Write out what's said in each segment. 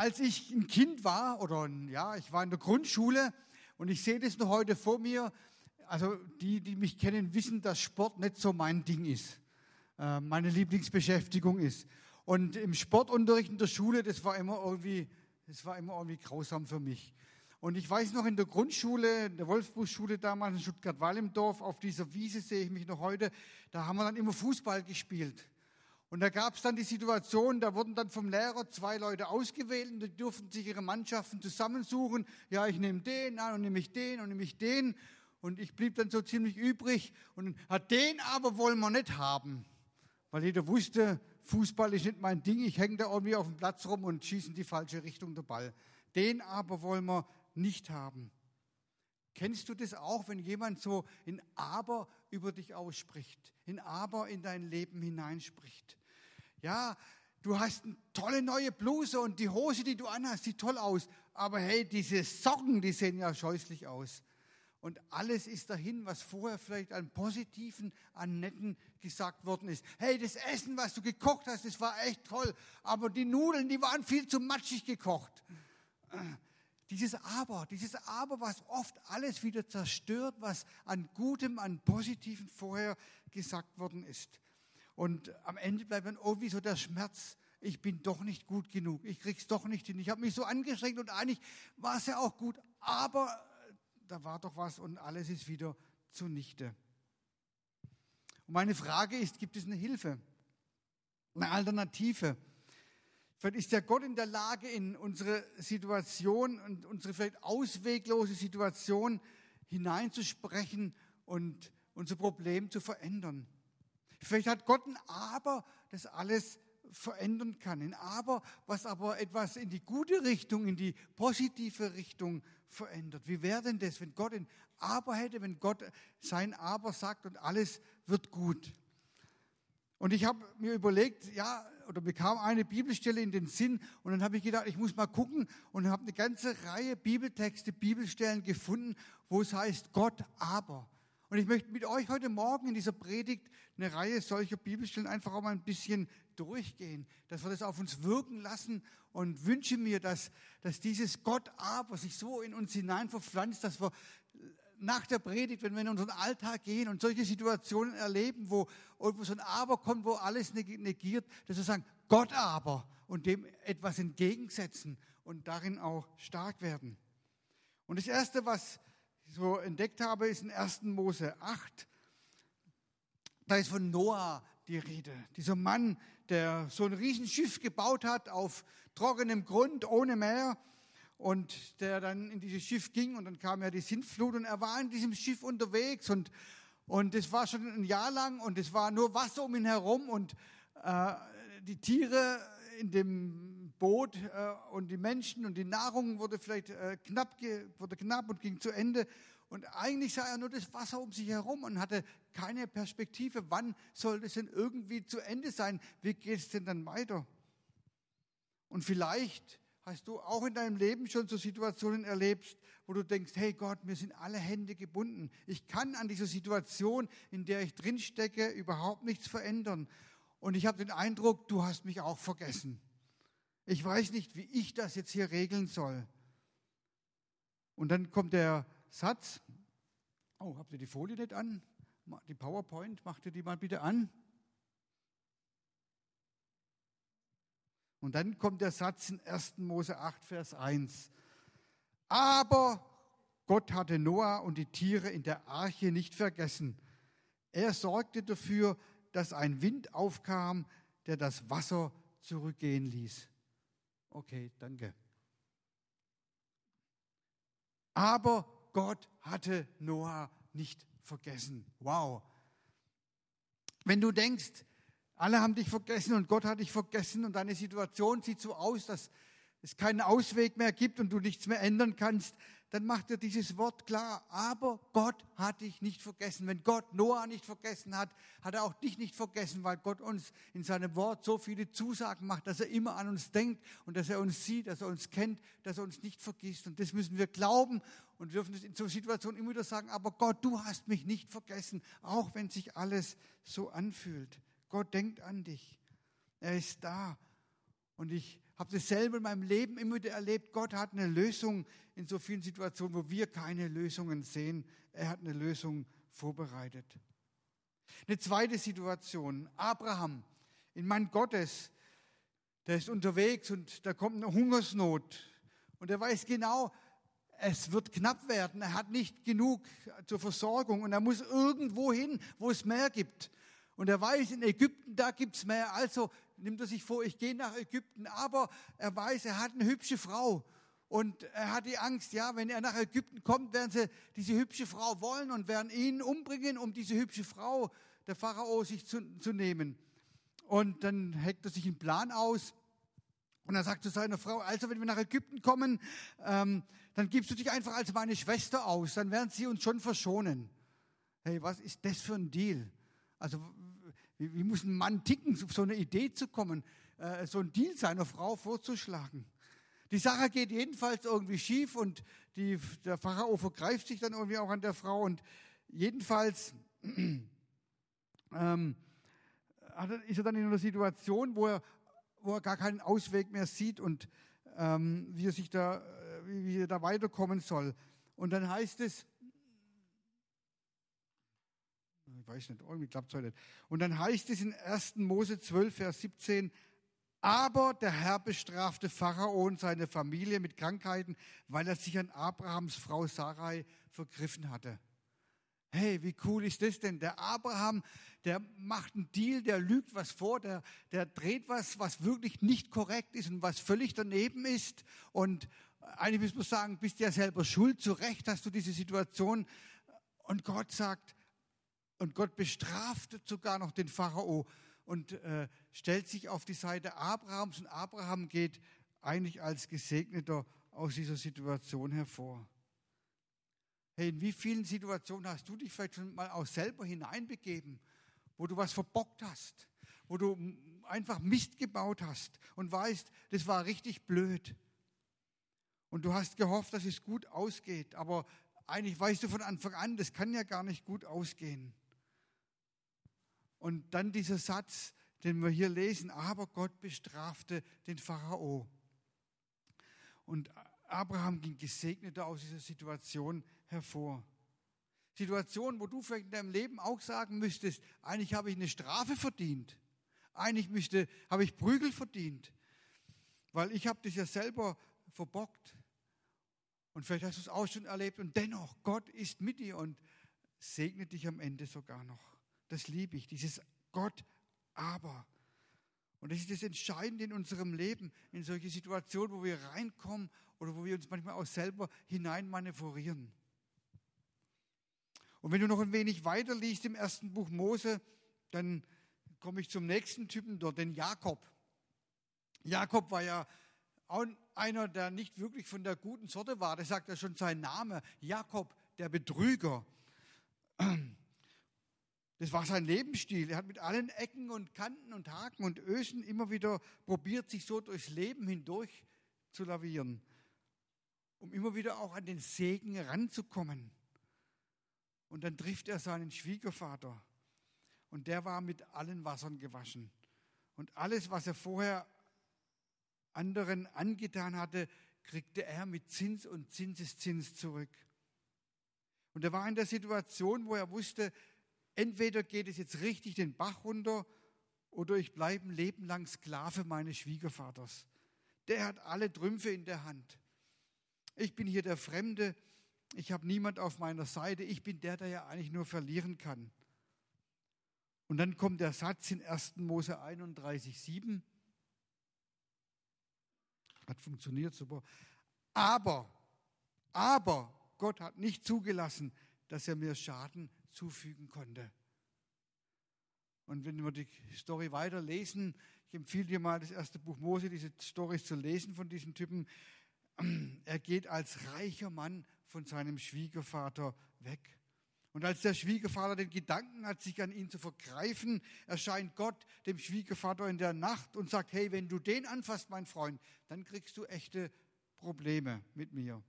als ich ein Kind war, oder ja, ich war in der Grundschule und ich sehe das noch heute vor mir, also die, die mich kennen, wissen, dass Sport nicht so mein Ding ist, äh, meine Lieblingsbeschäftigung ist. Und im Sportunterricht in der Schule, das war immer irgendwie, das war immer irgendwie grausam für mich. Und ich weiß noch in der Grundschule, in der Wolfsburg-Schule damals in Stuttgart-Wallimdorf, auf dieser Wiese sehe ich mich noch heute, da haben wir dann immer Fußball gespielt. Und da gab es dann die Situation, da wurden dann vom Lehrer zwei Leute ausgewählt und die durften sich ihre Mannschaften zusammensuchen. Ja, ich nehme den an und nehme ich den und nehme ich den. Und ich blieb dann so ziemlich übrig. Und den aber wollen wir nicht haben. Weil jeder wusste, Fußball ist nicht mein Ding. Ich hänge da irgendwie auf dem Platz rum und schieße in die falsche Richtung der Ball. Den aber wollen wir nicht haben. Kennst du das auch, wenn jemand so in Aber über dich ausspricht, in Aber in dein Leben hineinspricht? Ja, du hast eine tolle neue Bluse und die Hose, die du anhast, sieht toll aus. Aber hey, diese Socken, die sehen ja scheußlich aus. Und alles ist dahin, was vorher vielleicht an Positiven, an Netten gesagt worden ist. Hey, das Essen, was du gekocht hast, das war echt toll. Aber die Nudeln, die waren viel zu matschig gekocht. Dieses Aber, dieses Aber, was oft alles wieder zerstört, was an Gutem, an Positiven vorher gesagt worden ist. Und am Ende bleibt dann irgendwie so der Schmerz, ich bin doch nicht gut genug, ich krieg's doch nicht hin. Ich habe mich so angestrengt und eigentlich war es ja auch gut, aber da war doch was und alles ist wieder zunichte. Und meine Frage ist, gibt es eine Hilfe, eine Alternative? Vielleicht ist der Gott in der Lage, in unsere Situation und unsere vielleicht ausweglose Situation hineinzusprechen und unser Problem zu verändern. Vielleicht hat Gott ein Aber, das alles verändern kann. Ein Aber, was aber etwas in die gute Richtung, in die positive Richtung verändert. Wie wäre denn das, wenn Gott ein Aber hätte, wenn Gott sein Aber sagt und alles wird gut? Und ich habe mir überlegt, ja, oder bekam eine Bibelstelle in den Sinn und dann habe ich gedacht, ich muss mal gucken und habe eine ganze Reihe Bibeltexte, Bibelstellen gefunden, wo es heißt Gott aber. Und ich möchte mit euch heute Morgen in dieser Predigt eine Reihe solcher Bibelstellen einfach auch mal ein bisschen durchgehen, dass wir das auf uns wirken lassen und wünsche mir, dass, dass dieses Gott aber sich so in uns hinein verpflanzt, dass wir nach der Predigt, wenn wir in unseren Alltag gehen und solche Situationen erleben, wo irgendwo so ein Aber kommt, wo alles negiert, dass wir sagen, Gott aber und dem etwas entgegensetzen und darin auch stark werden. Und das Erste, was so entdeckt habe, ist in 1. Mose 8. Da ist von Noah die Rede. Dieser Mann, der so ein Riesenschiff gebaut hat auf trockenem Grund, ohne Meer und der dann in dieses Schiff ging und dann kam ja die Sintflut und er war in diesem Schiff unterwegs und und war schon ein Jahr lang und es war nur Wasser um ihn herum und äh, die Tiere in dem Boot äh, und die Menschen und die Nahrung wurde vielleicht äh, knapp, wurde knapp und ging zu Ende. Und eigentlich sah er nur das Wasser um sich herum und hatte keine Perspektive. Wann soll das denn irgendwie zu Ende sein? Wie geht es denn dann weiter? Und vielleicht hast du auch in deinem Leben schon so Situationen erlebt, wo du denkst, hey Gott, mir sind alle Hände gebunden. Ich kann an dieser Situation, in der ich drinstecke, überhaupt nichts verändern. Und ich habe den Eindruck, du hast mich auch vergessen. Ich weiß nicht, wie ich das jetzt hier regeln soll. Und dann kommt der Satz, oh, habt ihr die Folie nicht an? Die PowerPoint, macht ihr die mal bitte an? Und dann kommt der Satz in 1. Mose 8, Vers 1. Aber Gott hatte Noah und die Tiere in der Arche nicht vergessen. Er sorgte dafür, dass ein Wind aufkam, der das Wasser zurückgehen ließ. Okay, danke. Aber Gott hatte Noah nicht vergessen. Wow. Wenn du denkst, alle haben dich vergessen und Gott hat dich vergessen und deine Situation sieht so aus, dass es keinen Ausweg mehr gibt und du nichts mehr ändern kannst, dann macht er dieses Wort klar. Aber Gott hat dich nicht vergessen. Wenn Gott Noah nicht vergessen hat, hat er auch dich nicht vergessen, weil Gott uns in seinem Wort so viele Zusagen macht, dass er immer an uns denkt und dass er uns sieht, dass er uns kennt, dass er uns nicht vergisst. Und das müssen wir glauben und dürfen es in so Situationen immer wieder sagen, aber Gott, du hast mich nicht vergessen, auch wenn sich alles so anfühlt. Gott denkt an dich. Er ist da Und ich habe das selber in meinem Leben immer wieder erlebt. Gott hat eine Lösung in so vielen Situationen, wo wir keine Lösungen sehen. Er hat eine Lösung vorbereitet. Eine zweite Situation. Abraham, in Mann Gottes, der ist unterwegs und da kommt eine Hungersnot. Und er weiß genau, es wird knapp werden. Er hat nicht genug zur Versorgung und er muss irgendwo hin, wo es mehr gibt. Und er weiß, in Ägypten, da gibt es mehr. Also nimmt er sich vor, ich gehe nach Ägypten. Aber er weiß, er hat eine hübsche Frau. Und er hat die Angst, ja, wenn er nach Ägypten kommt, werden sie diese hübsche Frau wollen und werden ihn umbringen, um diese hübsche Frau, der Pharao, sich zu, zu nehmen. Und dann heckt er sich einen Plan aus. Und er sagt zu seiner Frau, also wenn wir nach Ägypten kommen, ähm, dann gibst du dich einfach als meine Schwester aus, dann werden sie uns schon verschonen. Hey, was ist das für ein Deal? Also wie, wie muss ein Mann ticken, auf so eine Idee zu kommen, äh, so ein Deal seiner Frau vorzuschlagen? Die Sache geht jedenfalls irgendwie schief und die, der Pharao vergreift sich dann irgendwie auch an der Frau und jedenfalls ähm, ist er dann in einer Situation, wo er, wo er gar keinen Ausweg mehr sieht und ähm, wie er sich da, wie, wie er da weiterkommen soll. Und dann heißt es, ich weiß nicht, irgendwie klappt es heute nicht. Und dann heißt es in 1. Mose 12, Vers 17, aber der Herr bestrafte Pharao und seine Familie mit Krankheiten, weil er sich an Abrahams Frau Sarai vergriffen hatte. Hey, wie cool ist das denn? Der Abraham, der macht einen Deal, der lügt was vor, der, der dreht was, was wirklich nicht korrekt ist und was völlig daneben ist. Und eigentlich muss man sagen, bist ja selber schuld, zu Recht hast du diese Situation. Und Gott sagt, und Gott bestraft sogar noch den Pharao und äh, stellt sich auf die Seite Abrahams. Und Abraham geht eigentlich als Gesegneter aus dieser Situation hervor. Hey, in wie vielen Situationen hast du dich vielleicht schon mal auch selber hineinbegeben, wo du was verbockt hast, wo du einfach Mist gebaut hast und weißt, das war richtig blöd. Und du hast gehofft, dass es gut ausgeht, aber eigentlich weißt du von Anfang an, das kann ja gar nicht gut ausgehen. Und dann dieser Satz, den wir hier lesen, aber Gott bestrafte den Pharao. Und Abraham ging gesegneter aus dieser Situation hervor. Situation, wo du vielleicht in deinem Leben auch sagen müsstest, eigentlich habe ich eine Strafe verdient. Eigentlich müsste, habe ich Prügel verdient. Weil ich habe das ja selber verbockt. Und vielleicht hast du es auch schon erlebt. Und dennoch, Gott ist mit dir und segnet dich am Ende sogar noch. Das liebe ich, dieses Gott aber. Und das ist das Entscheidende in unserem Leben, in solche Situationen, wo wir reinkommen oder wo wir uns manchmal auch selber hineinmanövrieren. Und wenn du noch ein wenig weiter liest im ersten Buch Mose, dann komme ich zum nächsten Typen dort, den Jakob. Jakob war ja auch einer, der nicht wirklich von der guten Sorte war. Das sagt ja schon sein Name. Jakob, der Betrüger. Das war sein Lebensstil. Er hat mit allen Ecken und Kanten und Haken und Ösen immer wieder probiert, sich so durchs Leben hindurch zu lavieren, um immer wieder auch an den Segen ranzukommen. Und dann trifft er seinen Schwiegervater und der war mit allen Wassern gewaschen. Und alles, was er vorher anderen angetan hatte, kriegte er mit Zins und Zinseszins zurück. Und er war in der Situation, wo er wusste, entweder geht es jetzt richtig den Bach runter oder ich bleibe ein Leben lang Sklave meines Schwiegervaters. Der hat alle Trümpfe in der Hand. Ich bin hier der Fremde, ich habe niemand auf meiner Seite, ich bin der, der ja eigentlich nur verlieren kann. Und dann kommt der Satz in 1. Mose 31, 7. Hat funktioniert super. Aber, aber Gott hat nicht zugelassen, dass er mir Schaden zufügen konnte. Und wenn wir die Story weiterlesen, ich empfehle dir mal das erste Buch Mose, diese Stories zu lesen von diesen Typen. Er geht als reicher Mann von seinem Schwiegervater weg. Und als der Schwiegervater den Gedanken hat, sich an ihn zu vergreifen, erscheint Gott dem Schwiegervater in der Nacht und sagt, hey, wenn du den anfasst, mein Freund, dann kriegst du echte Probleme mit mir.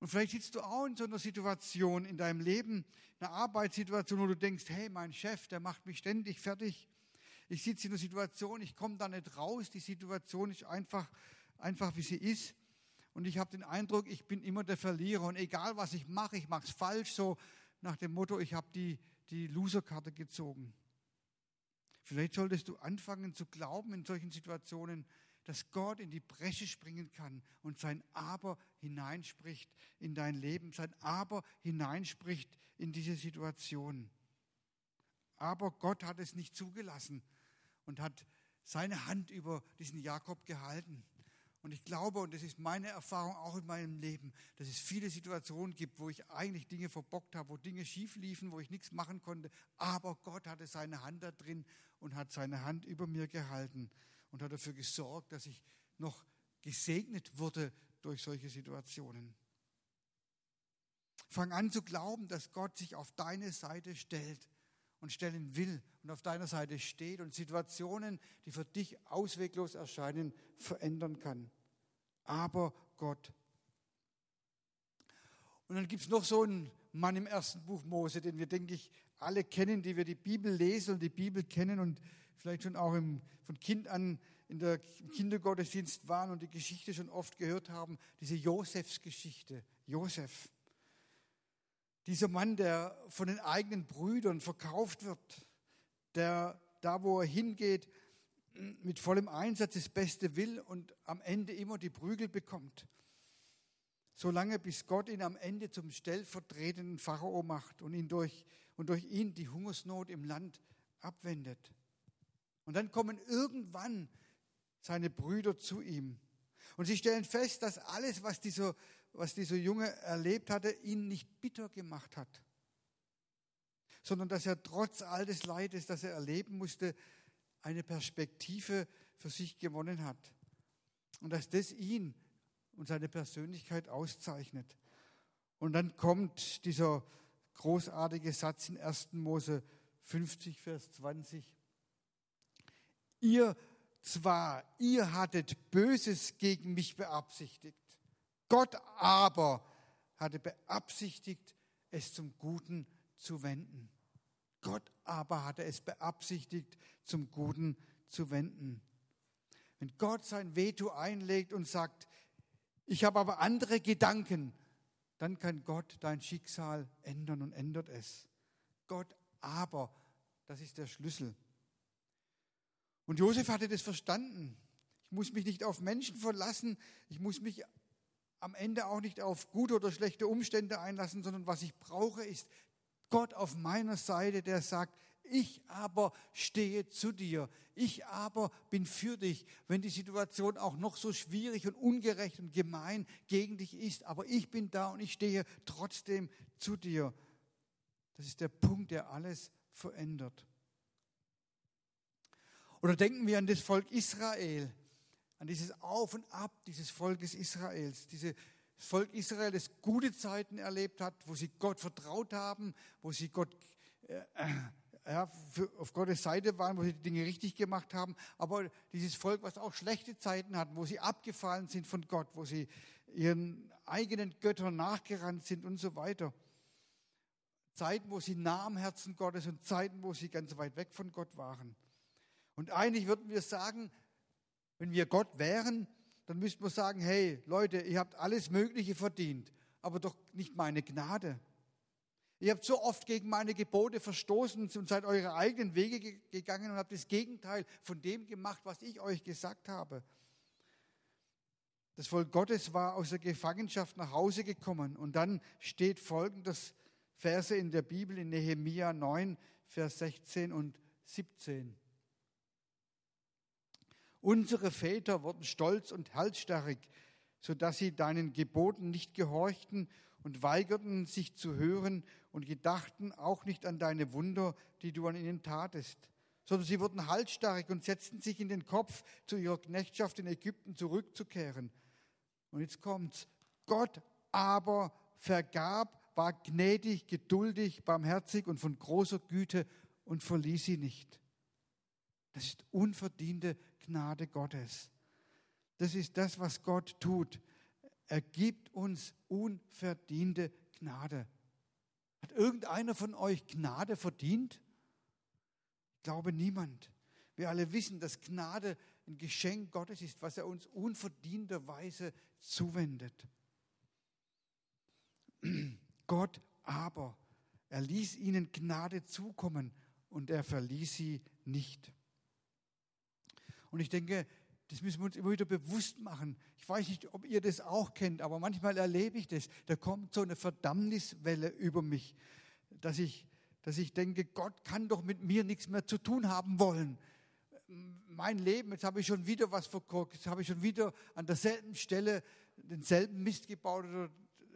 Und vielleicht sitzt du auch in so einer Situation in deinem Leben, einer Arbeitssituation, wo du denkst, hey, mein Chef, der macht mich ständig fertig. Ich sitze in einer Situation, ich komme da nicht raus. Die Situation ist einfach, einfach wie sie ist. Und ich habe den Eindruck, ich bin immer der Verlierer. Und egal, was ich mache, ich mache es falsch. So nach dem Motto, ich habe die, die Loserkarte gezogen. Vielleicht solltest du anfangen zu glauben in solchen Situationen, dass Gott in die Bresche springen kann und sein Aber hineinspricht in dein Leben, sein Aber hineinspricht in diese Situation. Aber Gott hat es nicht zugelassen und hat seine Hand über diesen Jakob gehalten. Und ich glaube, und das ist meine Erfahrung auch in meinem Leben, dass es viele Situationen gibt, wo ich eigentlich Dinge verbockt habe, wo Dinge schief liefen, wo ich nichts machen konnte. Aber Gott hatte seine Hand da drin und hat seine Hand über mir gehalten und hat dafür gesorgt, dass ich noch gesegnet wurde durch solche Situationen. Fang an zu glauben, dass Gott sich auf deine Seite stellt und stellen will und auf deiner Seite steht und Situationen, die für dich ausweglos erscheinen, verändern kann. Aber Gott. Und dann gibt es noch so einen Mann im ersten Buch Mose, den wir, denke ich, alle kennen, die wir die Bibel lesen und die Bibel kennen und vielleicht schon auch im, von Kind an in der Kindergottesdienst waren und die Geschichte schon oft gehört haben, diese Josefsgeschichte. Josef. Dieser Mann, der von den eigenen Brüdern verkauft wird, der da, wo er hingeht, mit vollem Einsatz das Beste will und am Ende immer die Prügel bekommt. Solange bis Gott ihn am Ende zum stellvertretenden Pharao macht und, ihn durch, und durch ihn die Hungersnot im Land abwendet. Und dann kommen irgendwann seine Brüder zu ihm. Und sie stellen fest, dass alles, was dieser was dieser Junge erlebt hatte, ihn nicht bitter gemacht hat, sondern dass er trotz all des Leides, das er erleben musste, eine Perspektive für sich gewonnen hat. Und dass das ihn und seine Persönlichkeit auszeichnet. Und dann kommt dieser großartige Satz in 1. Mose 50, Vers 20. Ihr zwar, ihr hattet Böses gegen mich beabsichtigt, Gott aber hatte beabsichtigt, es zum Guten zu wenden. Gott aber hatte es beabsichtigt, zum Guten zu wenden. Wenn Gott sein Veto einlegt und sagt, ich habe aber andere Gedanken, dann kann Gott dein Schicksal ändern und ändert es. Gott aber, das ist der Schlüssel. Und Josef hatte das verstanden. Ich muss mich nicht auf Menschen verlassen, ich muss mich am Ende auch nicht auf gute oder schlechte Umstände einlassen, sondern was ich brauche, ist Gott auf meiner Seite, der sagt, ich aber stehe zu dir. Ich aber bin für dich, wenn die Situation auch noch so schwierig und ungerecht und gemein gegen dich ist. Aber ich bin da und ich stehe trotzdem zu dir. Das ist der Punkt, der alles verändert. Oder denken wir an das Volk Israel an dieses Auf und Ab dieses Volkes Israels, dieses Volk Israel, das gute Zeiten erlebt hat, wo sie Gott vertraut haben, wo sie Gott, äh, ja, für, auf Gottes Seite waren, wo sie die Dinge richtig gemacht haben, aber dieses Volk, was auch schlechte Zeiten hat, wo sie abgefallen sind von Gott, wo sie ihren eigenen Göttern nachgerannt sind und so weiter. Zeiten, wo sie nah am Herzen Gottes und Zeiten, wo sie ganz weit weg von Gott waren. Und eigentlich würden wir sagen, wenn wir Gott wären, dann müssten wir sagen, hey Leute, ihr habt alles Mögliche verdient, aber doch nicht meine Gnade. Ihr habt so oft gegen meine Gebote verstoßen und seid eure eigenen Wege gegangen und habt das Gegenteil von dem gemacht, was ich euch gesagt habe. Das Volk Gottes war aus der Gefangenschaft nach Hause gekommen und dann steht folgendes Verse in der Bibel in Nehemia 9, Vers 16 und 17. Unsere Väter wurden stolz und halsstarrig, sodass sie deinen Geboten nicht gehorchten und weigerten sich zu hören und gedachten auch nicht an deine Wunder, die du an ihnen tatest, sondern sie wurden halsstarrig und setzten sich in den Kopf, zu ihrer Knechtschaft in Ägypten zurückzukehren. Und jetzt kommt's. Gott aber vergab, war gnädig, geduldig, barmherzig und von großer Güte und verließ sie nicht. Das ist unverdiente Gnade Gottes. Das ist das, was Gott tut. Er gibt uns unverdiente Gnade. Hat irgendeiner von euch Gnade verdient? Ich glaube niemand. Wir alle wissen, dass Gnade ein Geschenk Gottes ist, was er uns unverdienterweise zuwendet. Gott aber, er ließ ihnen Gnade zukommen und er verließ sie nicht. Und ich denke, das müssen wir uns immer wieder bewusst machen. Ich weiß nicht, ob ihr das auch kennt, aber manchmal erlebe ich das. Da kommt so eine Verdammniswelle über mich, dass ich, dass ich denke, Gott kann doch mit mir nichts mehr zu tun haben wollen. Mein Leben, jetzt habe ich schon wieder was verkorkt, jetzt habe ich schon wieder an derselben Stelle denselben Mist gebaut oder,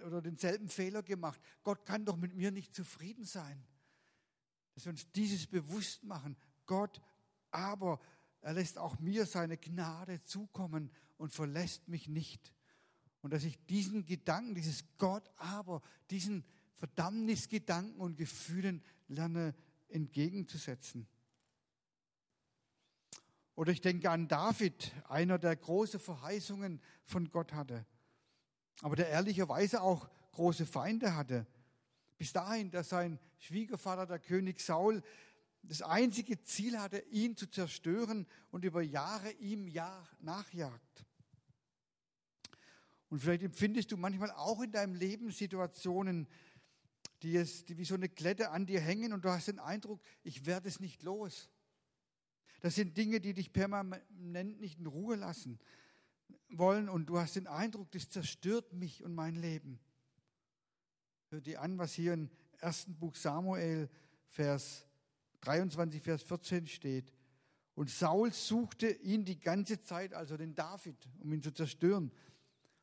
oder denselben Fehler gemacht. Gott kann doch mit mir nicht zufrieden sein. Dass wir uns dieses bewusst machen. Gott aber er lässt auch mir seine Gnade zukommen und verlässt mich nicht. Und dass ich diesen Gedanken, dieses Gott aber, diesen Verdammnisgedanken und Gefühlen lerne entgegenzusetzen. Oder ich denke an David, einer der große Verheißungen von Gott hatte, aber der ehrlicherweise auch große Feinde hatte. Bis dahin, dass sein Schwiegervater, der König Saul, das einzige Ziel hatte, ihn zu zerstören und über Jahre ihm nachjagt. Und vielleicht empfindest du manchmal auch in deinem Leben Situationen, die, es, die wie so eine Klette an dir hängen und du hast den Eindruck, ich werde es nicht los. Das sind Dinge, die dich permanent nicht in Ruhe lassen wollen und du hast den Eindruck, das zerstört mich und mein Leben. Hör dir an, was hier im ersten Buch Samuel, Vers 23, Vers 14 steht. Und Saul suchte ihn die ganze Zeit, also den David, um ihn zu zerstören.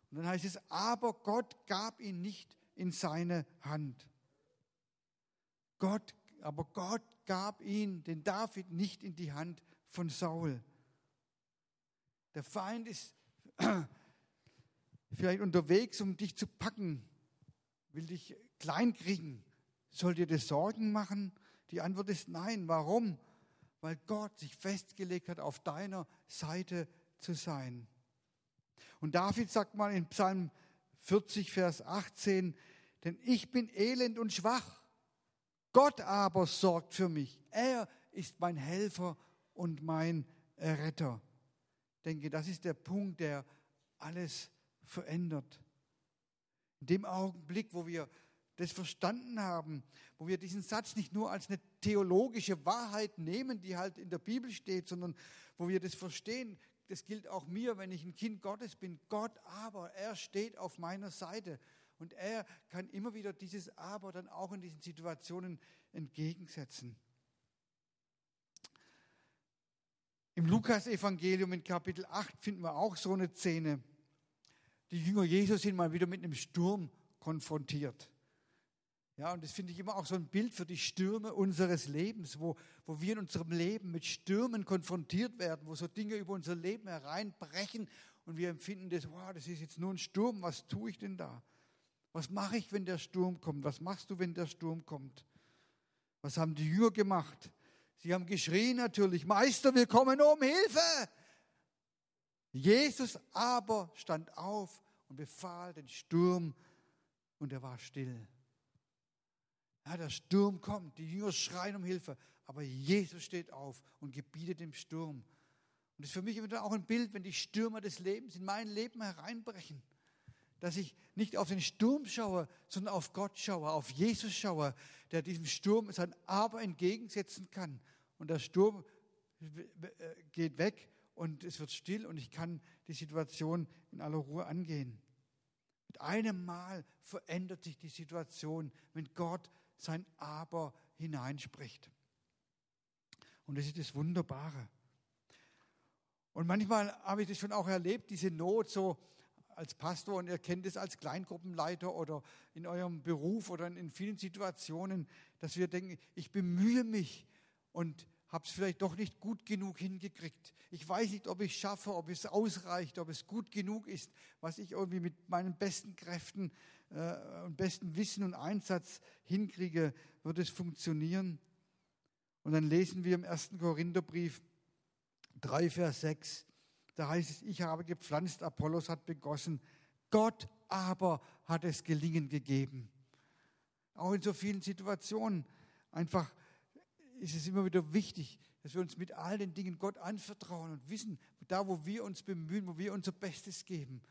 Und dann heißt es, aber Gott gab ihn nicht in seine Hand. Gott, aber Gott gab ihn, den David, nicht in die Hand von Saul. Der Feind ist vielleicht unterwegs, um dich zu packen, will dich kleinkriegen. Soll dir das Sorgen machen? Die Antwort ist nein. Warum? Weil Gott sich festgelegt hat, auf deiner Seite zu sein. Und David sagt mal in Psalm 40, Vers 18, denn ich bin elend und schwach. Gott aber sorgt für mich. Er ist mein Helfer und mein Retter. Ich denke, das ist der Punkt, der alles verändert. In dem Augenblick, wo wir das verstanden haben, wo wir diesen Satz nicht nur als eine theologische Wahrheit nehmen, die halt in der Bibel steht, sondern wo wir das verstehen, das gilt auch mir, wenn ich ein Kind Gottes bin. Gott aber, er steht auf meiner Seite. Und er kann immer wieder dieses Aber dann auch in diesen Situationen entgegensetzen. Im Lukas-Evangelium in Kapitel 8 finden wir auch so eine Szene. Die Jünger Jesus sind mal wieder mit einem Sturm konfrontiert. Ja, und das finde ich immer auch so ein Bild für die Stürme unseres Lebens, wo, wo wir in unserem Leben mit Stürmen konfrontiert werden, wo so Dinge über unser Leben hereinbrechen und wir empfinden das, wow, das ist jetzt nur ein Sturm, was tue ich denn da? Was mache ich, wenn der Sturm kommt? Was machst du, wenn der Sturm kommt? Was haben die Jünger gemacht? Sie haben geschrien natürlich, Meister, wir kommen um Hilfe. Jesus aber stand auf und befahl den Sturm und er war still. Ja, der Sturm kommt, die Jünger schreien um Hilfe, aber Jesus steht auf und gebietet dem Sturm. Und das ist für mich wieder auch ein Bild, wenn die Stürmer des Lebens in mein Leben hereinbrechen, dass ich nicht auf den Sturm schaue, sondern auf Gott schaue, auf Jesus schaue, der diesem Sturm sein Aber entgegensetzen kann. Und der Sturm geht weg und es wird still und ich kann die Situation in aller Ruhe angehen. Mit einem Mal verändert sich die Situation, wenn Gott sein Aber hineinspricht. Und das ist das Wunderbare. Und manchmal habe ich das schon auch erlebt, diese Not so als Pastor und ihr kennt es als Kleingruppenleiter oder in eurem Beruf oder in vielen Situationen, dass wir denken, ich bemühe mich und habe es vielleicht doch nicht gut genug hingekriegt. Ich weiß nicht, ob ich schaffe, ob es ausreicht, ob es gut genug ist, was ich irgendwie mit meinen besten Kräften äh, und besten Wissen und Einsatz hinkriege, wird es funktionieren. Und dann lesen wir im ersten Korintherbrief 3, Vers 6, da heißt es, ich habe gepflanzt, Apollos hat begossen, Gott aber hat es gelingen gegeben. Auch in so vielen Situationen einfach ist es immer wieder wichtig, dass wir uns mit all den Dingen Gott anvertrauen und wissen, da wo wir uns bemühen, wo wir unser Bestes geben,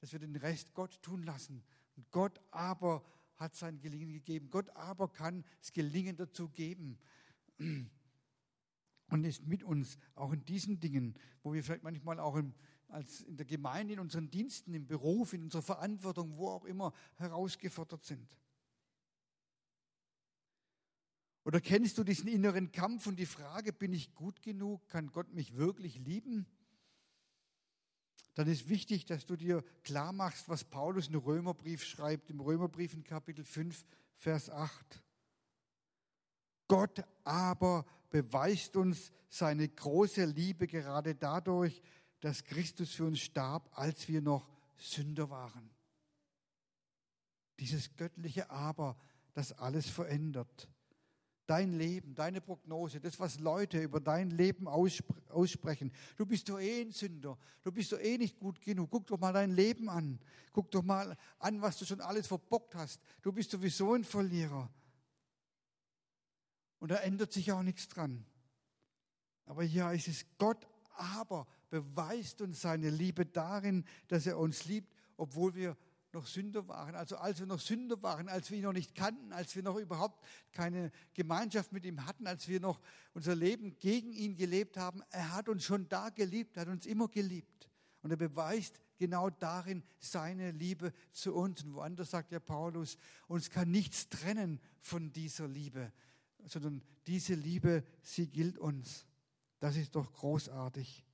dass wir den Rest Gott tun lassen. Gott aber hat sein Gelingen gegeben. Gott aber kann das Gelingen dazu geben. Und ist mit uns auch in diesen Dingen, wo wir vielleicht manchmal auch im, als in der Gemeinde, in unseren Diensten, im Beruf, in unserer Verantwortung, wo auch immer herausgefordert sind. Oder kennst du diesen inneren Kampf und die Frage, bin ich gut genug? Kann Gott mich wirklich lieben? Dann ist wichtig, dass du dir klar machst, was Paulus im Römerbrief schreibt, im Römerbrief in Kapitel 5, Vers 8. Gott aber beweist uns seine große Liebe gerade dadurch, dass Christus für uns starb, als wir noch Sünder waren. Dieses göttliche Aber, das alles verändert dein Leben, deine Prognose, das, was Leute über dein Leben aussprechen. Du bist doch eh ein Sünder. Du bist doch eh nicht gut genug. Guck doch mal dein Leben an. Guck doch mal an, was du schon alles verbockt hast. Du bist sowieso ein Verlierer. Und da ändert sich auch nichts dran. Aber ist es Gott, aber beweist uns seine Liebe darin, dass er uns liebt, obwohl wir noch Sünder waren, also als wir noch Sünder waren, als wir ihn noch nicht kannten, als wir noch überhaupt keine Gemeinschaft mit ihm hatten, als wir noch unser Leben gegen ihn gelebt haben, er hat uns schon da geliebt, hat uns immer geliebt. Und er beweist genau darin seine Liebe zu uns. Und woanders sagt ja Paulus, uns kann nichts trennen von dieser Liebe, sondern diese Liebe, sie gilt uns. Das ist doch großartig.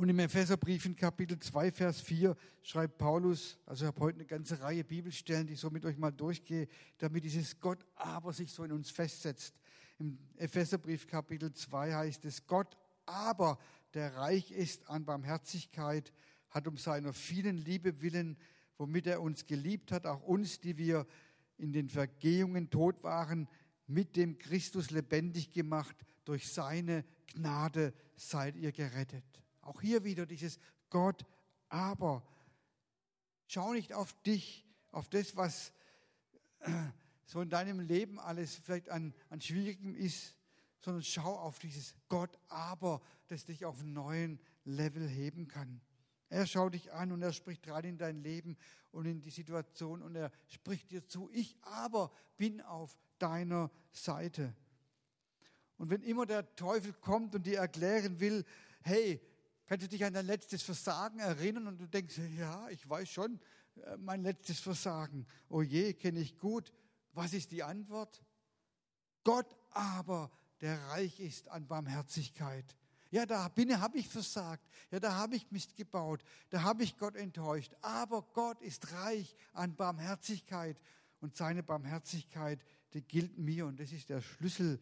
Und im Epheserbrief in Kapitel 2, Vers 4 schreibt Paulus, also ich habe heute eine ganze Reihe Bibelstellen, die ich so mit euch mal durchgehe, damit dieses Gott aber sich so in uns festsetzt. Im Epheserbrief Kapitel 2 heißt es, Gott aber, der reich ist an Barmherzigkeit, hat um seiner vielen Liebe willen, womit er uns geliebt hat, auch uns, die wir in den Vergehungen tot waren, mit dem Christus lebendig gemacht. Durch seine Gnade seid ihr gerettet. Auch hier wieder dieses Gott, aber schau nicht auf dich, auf das, was so in deinem Leben alles vielleicht an, an Schwierigem ist, sondern schau auf dieses Gott, aber, das dich auf einen neuen Level heben kann. Er schaut dich an und er spricht rein in dein Leben und in die Situation und er spricht dir zu, ich aber bin auf deiner Seite. Und wenn immer der Teufel kommt und dir erklären will, hey, Kannst du dich an dein letztes Versagen erinnern und du denkst, ja, ich weiß schon, äh, mein letztes Versagen. Oh je, kenne ich gut. Was ist die Antwort? Gott aber, der reich ist an Barmherzigkeit. Ja, da bin, habe ich versagt. Ja, da habe ich Mist gebaut. Da habe ich Gott enttäuscht. Aber Gott ist reich an Barmherzigkeit. Und seine Barmherzigkeit, die gilt mir. Und das ist der Schlüssel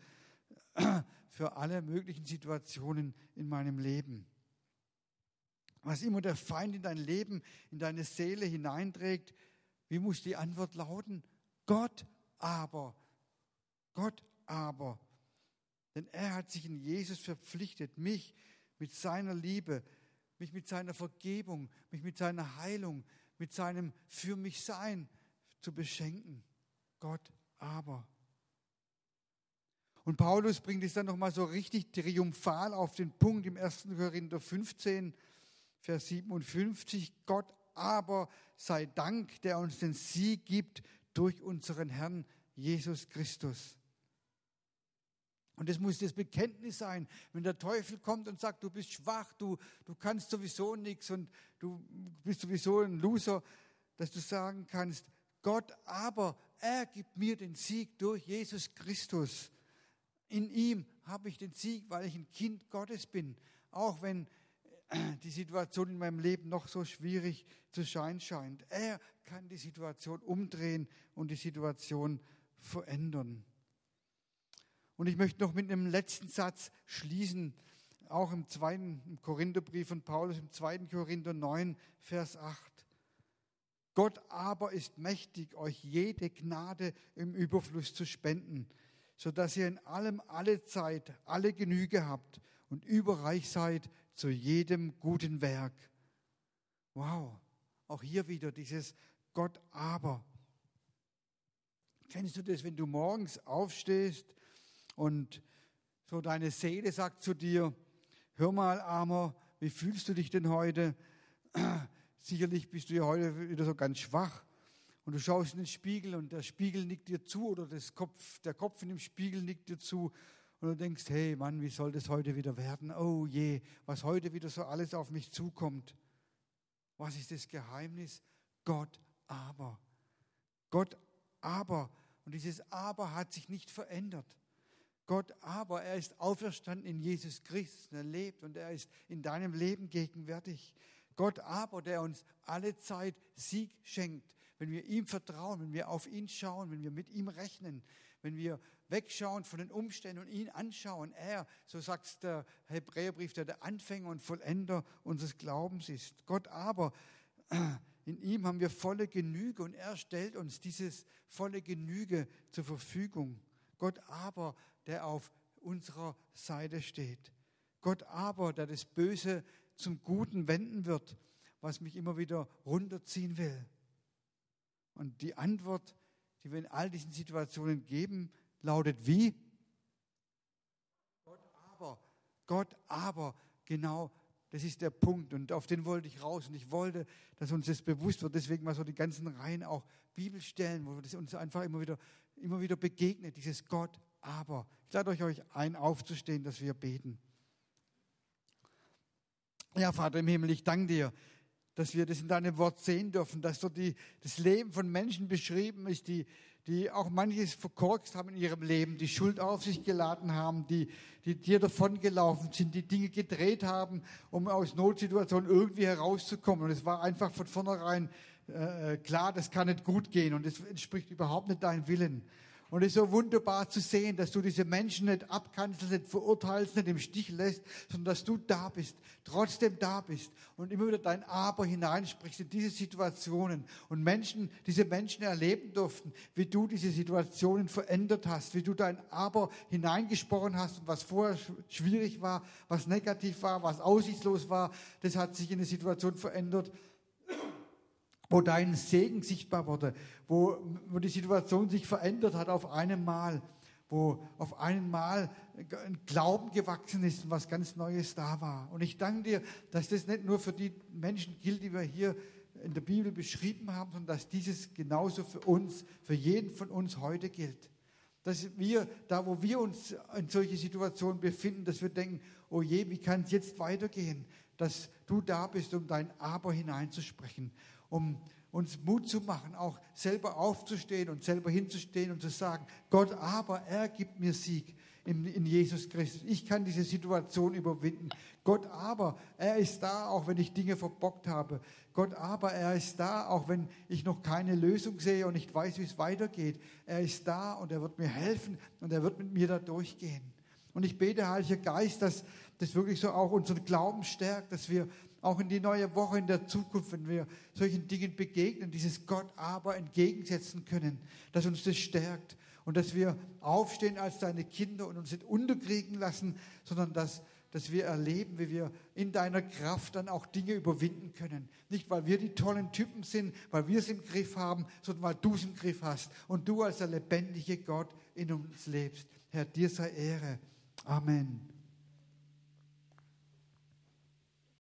für alle möglichen Situationen in meinem Leben. Was immer der Feind in dein Leben, in deine Seele hineinträgt, wie muss die Antwort lauten? Gott aber. Gott aber. Denn er hat sich in Jesus verpflichtet, mich mit seiner Liebe, mich mit seiner Vergebung, mich mit seiner Heilung, mit seinem Für mich Sein zu beschenken. Gott aber. Und Paulus bringt es dann nochmal so richtig triumphal auf den Punkt im 1. Korinther 15. Vers 57, Gott aber sei Dank, der uns den Sieg gibt durch unseren Herrn Jesus Christus. Und das muss das Bekenntnis sein, wenn der Teufel kommt und sagt, du bist schwach, du, du kannst sowieso nichts und du bist sowieso ein Loser, dass du sagen kannst, Gott aber, er gibt mir den Sieg durch Jesus Christus. In ihm habe ich den Sieg, weil ich ein Kind Gottes bin. Auch wenn die Situation in meinem Leben noch so schwierig zu sein scheint. Er kann die Situation umdrehen und die Situation verändern. Und ich möchte noch mit einem letzten Satz schließen, auch im zweiten Korintherbrief von Paulus, im zweiten Korinther 9, Vers 8. Gott aber ist mächtig, euch jede Gnade im Überfluss zu spenden, sodass ihr in allem alle Zeit, alle Genüge habt und überreich seid zu jedem guten Werk. Wow, auch hier wieder dieses Gott aber. Kennst du das, wenn du morgens aufstehst und So deine Seele sagt zu dir, hör mal, Armer, wie fühlst du dich denn heute? Sicherlich bist du ja heute wieder so ganz schwach. Und du schaust in den Spiegel und der Spiegel nickt dir zu oder Kopf, der Kopf in dem Spiegel nickt dir zu. Und du denkst, hey Mann, wie soll das heute wieder werden? Oh je, was heute wieder so alles auf mich zukommt. Was ist das Geheimnis? Gott aber. Gott aber. Und dieses aber hat sich nicht verändert. Gott aber, er ist auferstanden in Jesus Christus, er lebt und er ist in deinem Leben gegenwärtig. Gott aber, der uns alle Zeit Sieg schenkt, wenn wir ihm vertrauen, wenn wir auf ihn schauen, wenn wir mit ihm rechnen, wenn wir wegschauen von den Umständen und ihn anschauen. Er, so sagt der Hebräerbrief, der der Anfänger und Vollender unseres Glaubens ist. Gott aber, in ihm haben wir volle Genüge und er stellt uns dieses volle Genüge zur Verfügung. Gott aber, der auf unserer Seite steht. Gott aber, der das Böse zum Guten wenden wird, was mich immer wieder runterziehen will. Und die Antwort, die wir in all diesen Situationen geben, lautet wie? Gott aber, Gott aber, genau das ist der Punkt und auf den wollte ich raus und ich wollte, dass uns das bewusst wird. Deswegen mal so die ganzen Reihen auch Bibelstellen, wo das uns einfach immer wieder, immer wieder begegnet, dieses Gott aber. Ich lade euch, euch ein, aufzustehen, dass wir beten. Ja, Vater im Himmel, ich danke dir, dass wir das in deinem Wort sehen dürfen, dass dort die, das Leben von Menschen beschrieben ist, die, die auch manches verkorkst haben in ihrem Leben, die Schuld auf sich geladen haben, die, die dir davongelaufen sind, die Dinge gedreht haben, um aus Notsituationen irgendwie herauszukommen. Und es war einfach von vornherein äh, klar, das kann nicht gut gehen und es entspricht überhaupt nicht deinem Willen. Und es ist so wunderbar zu sehen, dass du diese Menschen nicht abkanzelst, nicht verurteilst, nicht im Stich lässt, sondern dass du da bist, trotzdem da bist und immer wieder dein Aber hineinsprichst in diese Situationen und Menschen, diese Menschen erleben durften, wie du diese Situationen verändert hast, wie du dein Aber hineingesprochen hast und was vorher schwierig war, was negativ war, was aussichtslos war, das hat sich in der Situation verändert wo dein Segen sichtbar wurde, wo, wo die Situation sich verändert hat auf einmal, wo auf einmal ein Glauben gewachsen ist und was ganz Neues da war. Und ich danke dir, dass das nicht nur für die Menschen gilt, die wir hier in der Bibel beschrieben haben, sondern dass dieses genauso für uns, für jeden von uns heute gilt. Dass wir, da wo wir uns in solche Situationen befinden, dass wir denken, oh je, wie kann es jetzt weitergehen? Dass du da bist, um dein Aber hineinzusprechen um uns Mut zu machen, auch selber aufzustehen und selber hinzustehen und zu sagen, Gott, aber er gibt mir Sieg in, in, Jesus Christus. Ich kann diese Situation überwinden. Gott, aber er ist da, auch wenn ich Dinge verbockt habe. Gott, aber er ist da, auch wenn ich noch keine Lösung sehe und nicht weiß, wie es weitergeht. Er ist da und er wird mir helfen und er wird mit mir da durchgehen. Und ich bete, Heiliger Geist, dass das wirklich so auch unseren Glauben stärkt, dass wir auch in die neue Woche in der Zukunft, wenn wir solchen Dingen begegnen, dieses Gott aber entgegensetzen können, dass uns das stärkt und dass wir aufstehen als deine Kinder und uns nicht unterkriegen lassen, sondern dass, dass wir erleben, wie wir in deiner Kraft dann auch Dinge überwinden können. Nicht, weil wir die tollen Typen sind, weil wir es im Griff haben, sondern weil du es im Griff hast und du als der lebendige Gott in uns lebst. Herr, dir sei Ehre. Amen.